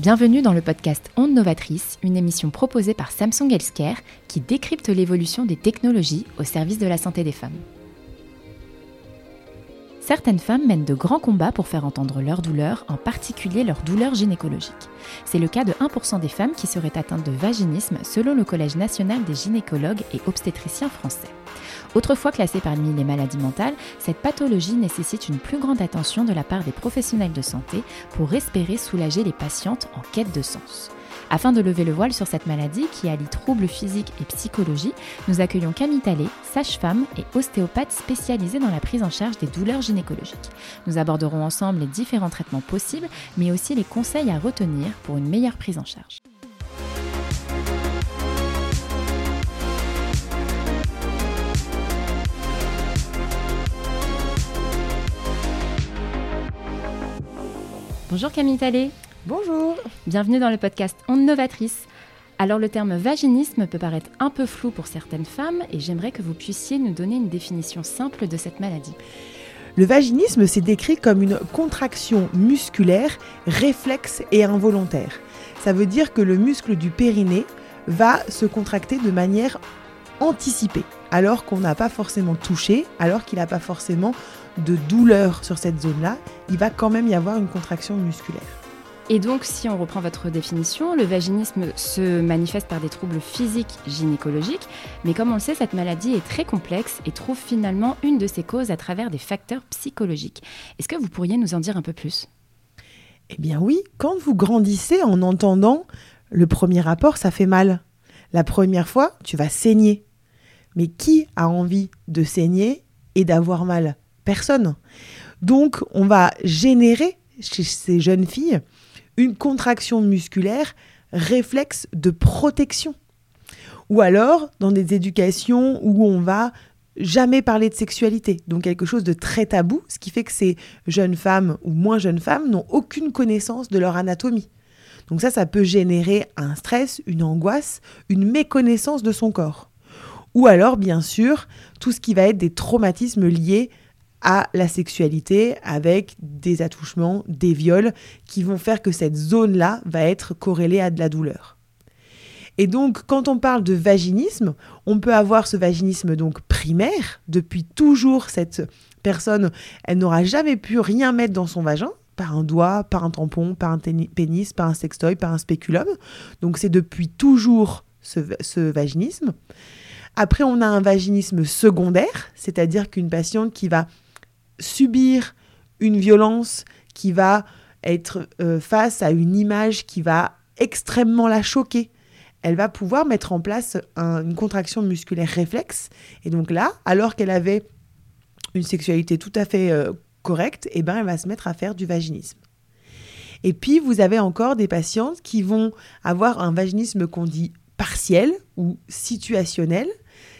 Bienvenue dans le podcast Onde Novatrice, une émission proposée par Samsung Healthcare qui décrypte l'évolution des technologies au service de la santé des femmes. Certaines femmes mènent de grands combats pour faire entendre leurs douleurs, en particulier leurs douleurs gynécologiques. C'est le cas de 1% des femmes qui seraient atteintes de vaginisme selon le Collège national des gynécologues et obstétriciens français. Autrefois classée parmi les maladies mentales, cette pathologie nécessite une plus grande attention de la part des professionnels de santé pour espérer soulager les patientes en quête de sens. Afin de lever le voile sur cette maladie qui allie troubles physiques et psychologie, nous accueillons Camille Talé, sage-femme et ostéopathe spécialisée dans la prise en charge des douleurs gynécologiques. Nous aborderons ensemble les différents traitements possibles, mais aussi les conseils à retenir pour une meilleure prise en charge. Bonjour Camille Talé. Bonjour. Bienvenue dans le podcast Onde Novatrice. Alors le terme vaginisme peut paraître un peu flou pour certaines femmes et j'aimerais que vous puissiez nous donner une définition simple de cette maladie. Le vaginisme, c'est décrit comme une contraction musculaire, réflexe et involontaire. Ça veut dire que le muscle du périnée va se contracter de manière anticipée, alors qu'on n'a pas forcément touché, alors qu'il n'a pas forcément de douleur sur cette zone-là, il va quand même y avoir une contraction musculaire. Et donc, si on reprend votre définition, le vaginisme se manifeste par des troubles physiques gynécologiques, mais comme on le sait, cette maladie est très complexe et trouve finalement une de ses causes à travers des facteurs psychologiques. Est-ce que vous pourriez nous en dire un peu plus? Eh bien oui, quand vous grandissez en entendant le premier rapport, ça fait mal. La première fois, tu vas saigner. Mais qui a envie de saigner et d'avoir mal? Personne. Donc, on va générer chez ces jeunes filles une contraction musculaire réflexe de protection. Ou alors dans des éducations où on va jamais parler de sexualité, donc quelque chose de très tabou, ce qui fait que ces jeunes femmes ou moins jeunes femmes n'ont aucune connaissance de leur anatomie. Donc ça, ça peut générer un stress, une angoisse, une méconnaissance de son corps. Ou alors, bien sûr, tout ce qui va être des traumatismes liés à la sexualité avec des attouchements, des viols qui vont faire que cette zone-là va être corrélée à de la douleur. Et donc, quand on parle de vaginisme, on peut avoir ce vaginisme donc primaire. Depuis toujours, cette personne, elle n'aura jamais pu rien mettre dans son vagin, par un doigt, par un tampon, par un pénis, par un sextoy, par un spéculum. Donc, c'est depuis toujours ce, ce vaginisme. Après, on a un vaginisme secondaire, c'est-à-dire qu'une patiente qui va subir une violence qui va être euh, face à une image qui va extrêmement la choquer. Elle va pouvoir mettre en place une contraction musculaire réflexe. Et donc là, alors qu'elle avait une sexualité tout à fait euh, correcte, eh ben, elle va se mettre à faire du vaginisme. Et puis, vous avez encore des patientes qui vont avoir un vaginisme qu'on dit partiel ou situationnel,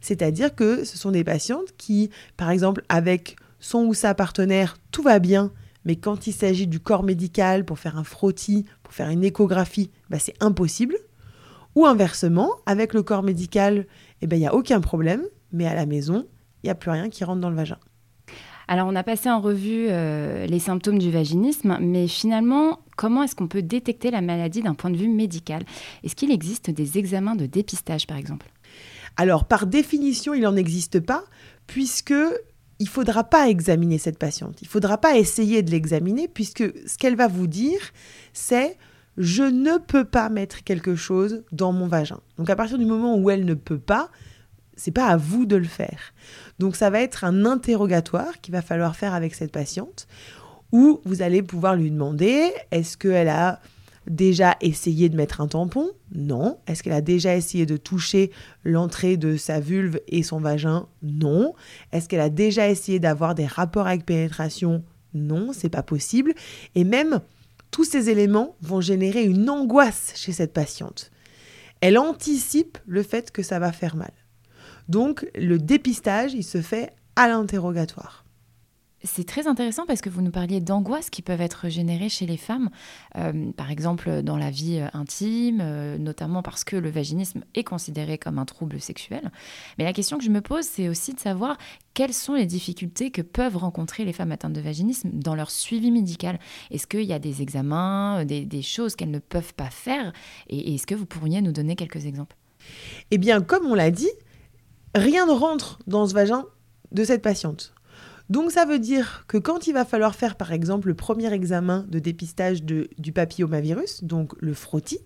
c'est-à-dire que ce sont des patientes qui, par exemple, avec son ou sa partenaire, tout va bien, mais quand il s'agit du corps médical pour faire un frottis, pour faire une échographie, bah, c'est impossible. Ou inversement, avec le corps médical, eh ben, il n'y a aucun problème, mais à la maison, il n'y a plus rien qui rentre dans le vagin. Alors, on a passé en revue euh, les symptômes du vaginisme, mais finalement, comment est-ce qu'on peut détecter la maladie d'un point de vue médical? Est-ce qu'il existe des examens de dépistage, par exemple? Alors, par définition, il n'en existe pas, puisque il faudra pas examiner cette patiente. Il faudra pas essayer de l'examiner puisque ce qu'elle va vous dire, c'est je ne peux pas mettre quelque chose dans mon vagin. Donc à partir du moment où elle ne peut pas, c'est pas à vous de le faire. Donc ça va être un interrogatoire qu'il va falloir faire avec cette patiente où vous allez pouvoir lui demander est-ce qu'elle a déjà essayé de mettre un tampon Non. Est-ce qu'elle a déjà essayé de toucher l'entrée de sa vulve et son vagin Non. Est-ce qu'elle a déjà essayé d'avoir des rapports avec pénétration Non, c'est pas possible. Et même tous ces éléments vont générer une angoisse chez cette patiente. Elle anticipe le fait que ça va faire mal. Donc le dépistage, il se fait à l'interrogatoire. C'est très intéressant parce que vous nous parliez d'angoisses qui peuvent être générées chez les femmes, euh, par exemple dans la vie euh, intime, euh, notamment parce que le vaginisme est considéré comme un trouble sexuel. Mais la question que je me pose, c'est aussi de savoir quelles sont les difficultés que peuvent rencontrer les femmes atteintes de vaginisme dans leur suivi médical. Est-ce qu'il y a des examens, des, choses qu'elles ne peuvent pas faire? Et est-ce que vous pourriez nous donner quelques exemples? Eh bien, comme on l'a dit, rien ne rentre dans ce vagin de cette patiente. Donc ça veut dire que quand il va falloir faire par exemple le premier examen de dépistage du papillomavirus, donc le frottis,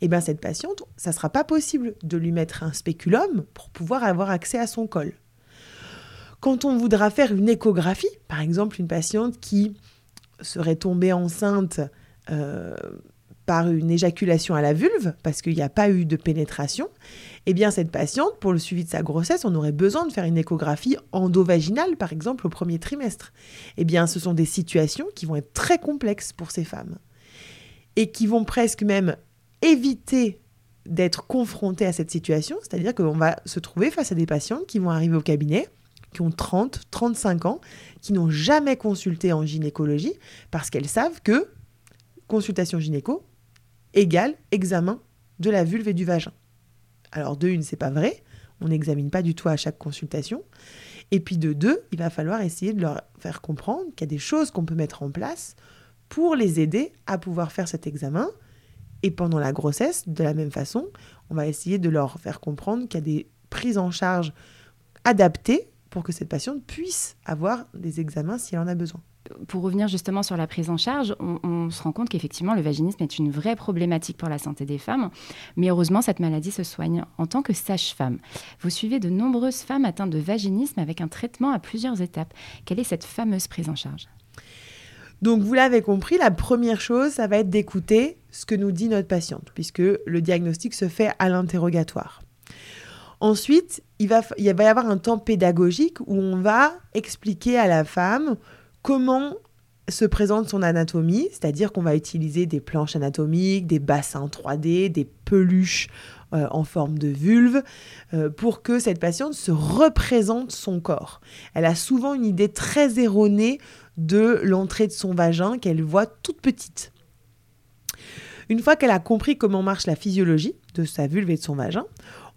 eh bien cette patiente, ça ne sera pas possible de lui mettre un spéculum pour pouvoir avoir accès à son col. Quand on voudra faire une échographie, par exemple une patiente qui serait tombée enceinte euh, par une éjaculation à la vulve, parce qu'il n'y a pas eu de pénétration, eh bien cette patiente, pour le suivi de sa grossesse, on aurait besoin de faire une échographie endovaginale, par exemple, au premier trimestre. Eh bien, ce sont des situations qui vont être très complexes pour ces femmes et qui vont presque même éviter d'être confrontées à cette situation, c'est-à-dire qu'on va se trouver face à des patientes qui vont arriver au cabinet, qui ont 30, 35 ans, qui n'ont jamais consulté en gynécologie, parce qu'elles savent que consultation gynéco égale examen de la vulve et du vagin. Alors de une, c'est pas vrai, on n'examine pas du tout à chaque consultation. Et puis de deux, il va falloir essayer de leur faire comprendre qu'il y a des choses qu'on peut mettre en place pour les aider à pouvoir faire cet examen. Et pendant la grossesse, de la même façon, on va essayer de leur faire comprendre qu'il y a des prises en charge adaptées pour que cette patiente puisse avoir des examens si elle en a besoin pour revenir justement sur la prise en charge, on, se rend compte qu'effectivement, le vaginisme est une vraie problématique pour la santé des femmes. Mais heureusement, cette maladie se soigne. En tant que sage-femme, vous suivez de nombreuses femmes atteintes de vaginisme avec un traitement à plusieurs étapes. Quelle est cette fameuse prise en charge? Donc, vous l'avez compris, la première chose, ça va être d'écouter ce que nous dit notre patiente, puisque le diagnostic se fait à l'interrogatoire. Ensuite, il va, il va y avoir un temps pédagogique où on va expliquer à la femme comment se présente son anatomie, c'est-à-dire qu'on va utiliser des planches anatomiques, des bassins 3D, des peluches euh, en forme de vulve, euh, pour que cette patiente se représente son corps. Elle a souvent une idée très erronée de l'entrée de son vagin qu'elle voit toute petite. Une fois qu'elle a compris comment marche la physiologie de sa vulve et de son vagin,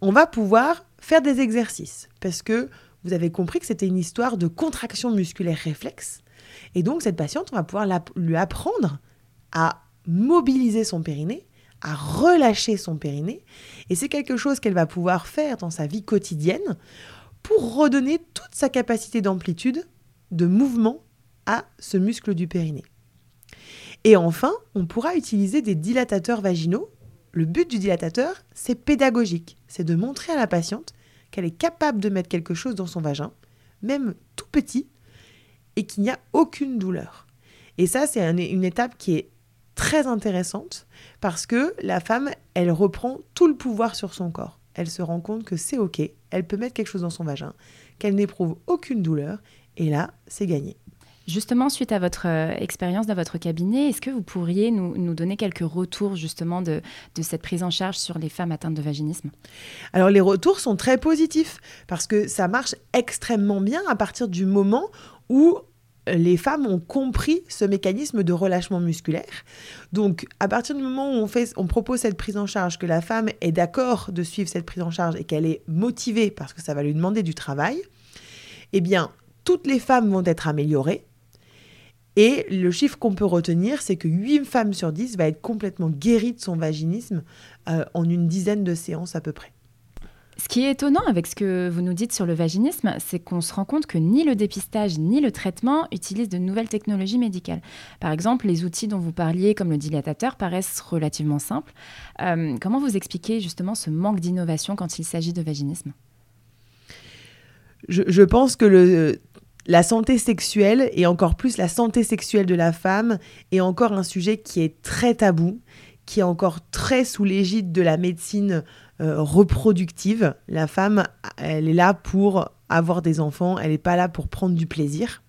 on va pouvoir faire des exercices, parce que vous avez compris que c'était une histoire de contraction musculaire réflexe et donc, cette patiente, on va pouvoir lui apprendre à mobiliser son périnée, à relâcher son périnée. Et c'est quelque chose qu'elle va pouvoir faire dans sa vie quotidienne pour redonner toute sa capacité d'amplitude, de mouvement à ce muscle du périnée. Et enfin, on pourra utiliser des dilatateurs vaginaux. Le but du dilatateur, c'est pédagogique. C'est de montrer à la patiente qu'elle est capable de mettre quelque chose dans son vagin, même tout petit, et qu'il n'y a aucune douleur. Et ça, c'est une étape qui est très intéressante parce que la femme, elle reprend tout le pouvoir sur son corps. Elle se rend compte que c'est OK, elle peut mettre quelque chose dans son vagin, qu'elle n'éprouve aucune douleur, et là, c'est gagné. Justement, suite à votre euh, expérience dans votre cabinet, est-ce que vous pourriez nous, donner quelques retours justement de, de, cette prise en charge sur les femmes atteintes de vaginisme? Alors les retours sont très positifs parce que ça marche extrêmement bien à partir du moment où les femmes ont compris ce mécanisme de relâchement musculaire. Donc, à partir du moment où on, fait, on propose cette prise en charge, que la femme est d'accord de suivre cette prise en charge et qu'elle est motivée parce que ça va lui demander du travail, eh bien, toutes les femmes vont être améliorées. Et le chiffre qu'on peut retenir, c'est que 8 femmes sur 10 va être complètement guérie de son vaginisme euh, en une dizaine de séances à peu près. Ce qui est étonnant avec ce que vous nous dites sur le vaginisme, c'est qu'on se rend compte que ni le dépistage ni le traitement utilisent de nouvelles technologies médicales. Par exemple, les outils dont vous parliez, comme le dilatateur, paraissent relativement simples. Euh, comment vous expliquez justement ce manque d'innovation quand il s'agit de vaginisme? Je, pense que la santé sexuelle, et encore plus la santé sexuelle de la femme, est encore un sujet qui est très tabou, qui est encore très sous l'égide de la médecine euh, reproductive. La femme, elle est là pour avoir des enfants, elle n'est pas là pour prendre du plaisir.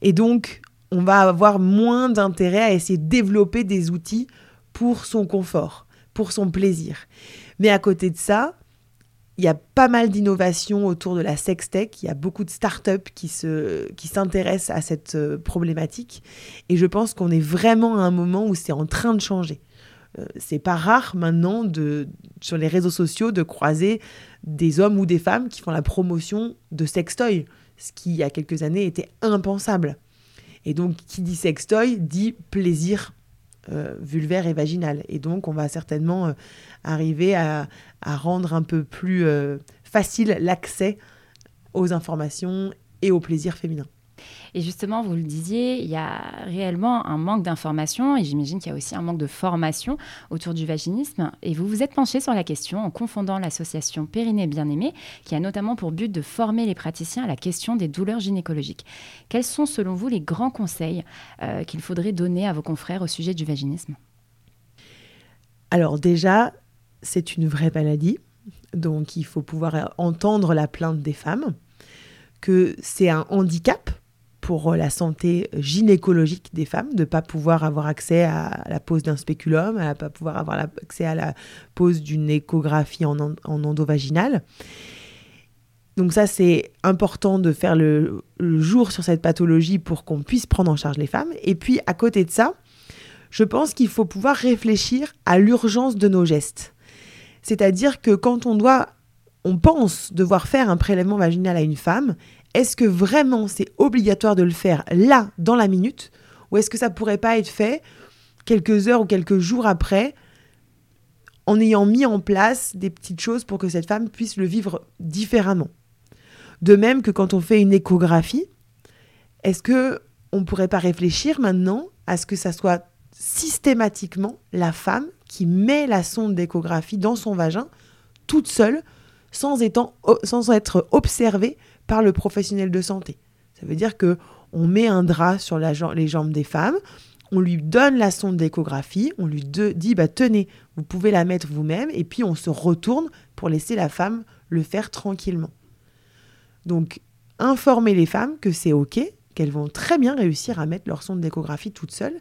Et donc, on va avoir moins d'intérêt à essayer de développer des outils pour son confort, pour son plaisir. Mais à côté de ça, il y a pas mal d'innovations autour de la sextech. Il y a beaucoup de startups qui, qui s'intéressent à cette euh, problématique. Et je pense qu'on est vraiment à un moment où c'est en train de changer. Euh, c'est pas rare maintenant sur les réseaux sociaux de croiser des hommes ou des femmes qui font la promotion de sextoy, ce qui il y a quelques années était impensable. Et donc qui dit sextoy dit plaisir euh, vulvaire et vaginal. Et donc on va certainement euh, arriver à, rendre un peu plus facile l'accès aux informations et au plaisir féminin. Et justement, vous le disiez, il y a réellement un manque d'information et j'imagine qu'il y a aussi un manque de formation autour du vaginisme. Et vous vous êtes penché sur la question en confondant l'association Périnée Bien-Aimée, qui a notamment pour but de former les praticiens à la question des douleurs gynécologiques. Quels sont selon vous les grands conseils euh, qu'il faudrait donner à vos confrères au sujet du vaginisme? Alors déjà, c'est une vraie maladie, donc il faut pouvoir entendre la plainte des femmes, que c'est un handicap pour la santé gynécologique des femmes, de ne pas pouvoir avoir accès à la pose d'un spéculum, à ne pas pouvoir avoir accès à la pose d'une échographie en, en endovaginale. Donc ça, c'est important de faire le, jour sur cette pathologie pour qu'on puisse prendre en charge les femmes. Et puis, à côté de ça, je pense qu'il faut pouvoir réfléchir à l'urgence de nos gestes. C'est-à-dire que quand on doit, on pense devoir faire un prélèvement vaginal à une femme, est-ce que vraiment c'est obligatoire de le faire là, dans la minute, ou est-ce que ça pourrait pas être fait quelques heures ou quelques jours après, en ayant mis en place des petites choses pour que cette femme puisse le vivre différemment? De même que quand on fait une échographie, est-ce que on pourrait pas réfléchir maintenant à ce que ça soit systématiquement la femme qui met la sonde d'échographie dans son vagin toute seule sans, être observée par le professionnel de santé. Ça veut dire que on met un drap sur les jambes des femmes, on lui donne la sonde d'échographie, on lui dit bah tenez, vous pouvez la mettre vous-même et puis on se retourne pour laisser la femme le faire tranquillement. Donc informer les femmes que c'est OK, qu'elles vont très bien réussir à mettre leur sonde d'échographie toutes seules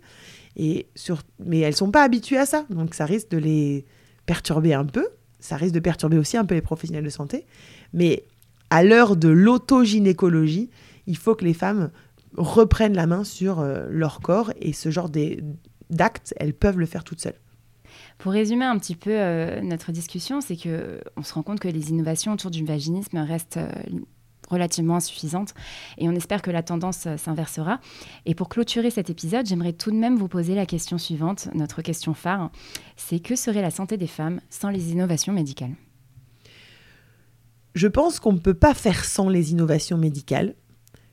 et sur mais elles sont pas habituées à ça. Donc ça risque de les perturber un peu, ça risque de perturber aussi un peu les professionnels de santé, mais à l'heure de l'autogynécologie, il faut que les femmes reprennent la main sur euh, leur corps et ce genre d'actes, elles peuvent le faire toutes seules. Pour résumer un petit peu euh, notre discussion, c'est que on se rend compte que les innovations autour du vaginisme restent euh, relativement insuffisantes et on espère que la tendance s'inversera. Et pour clôturer cet épisode, j'aimerais tout de même vous poser la question suivante, notre question phare, c'est que serait la santé des femmes sans les innovations médicales? Je pense qu'on ne peut pas faire sans les innovations médicales,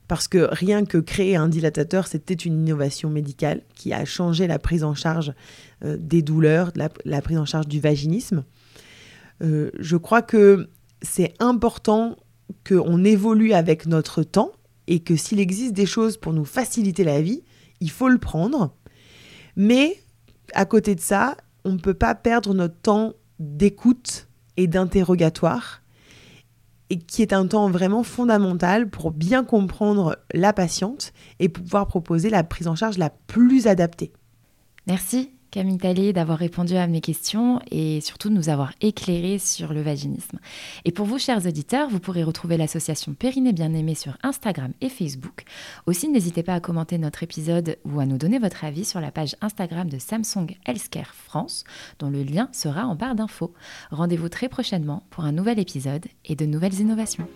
parce que rien que créer un dilatateur, c'était une innovation médicale qui a changé la prise en charge euh, des douleurs, la, prise en charge du vaginisme. Euh, je crois que c'est important qu'on évolue avec notre temps et que s'il existe des choses pour nous faciliter la vie, il faut le prendre. Mais à côté de ça, on ne peut pas perdre notre temps d'écoute et d'interrogatoire et qui est un temps vraiment fondamental pour bien comprendre la patiente et pouvoir proposer la prise en charge la plus adaptée. Merci Camille Talley, d'avoir répondu à mes questions et surtout de nous avoir éclairé sur le vaginisme. Et pour vous, chers auditeurs, vous pourrez retrouver l'association Périnée Bien-Aimée sur Instagram et Facebook. Aussi, n'hésitez pas à commenter notre épisode ou à nous donner votre avis sur la page Instagram de Samsung Healthcare France, dont le lien sera en barre d'infos. Rendez-vous très prochainement pour un nouvel épisode et de nouvelles innovations.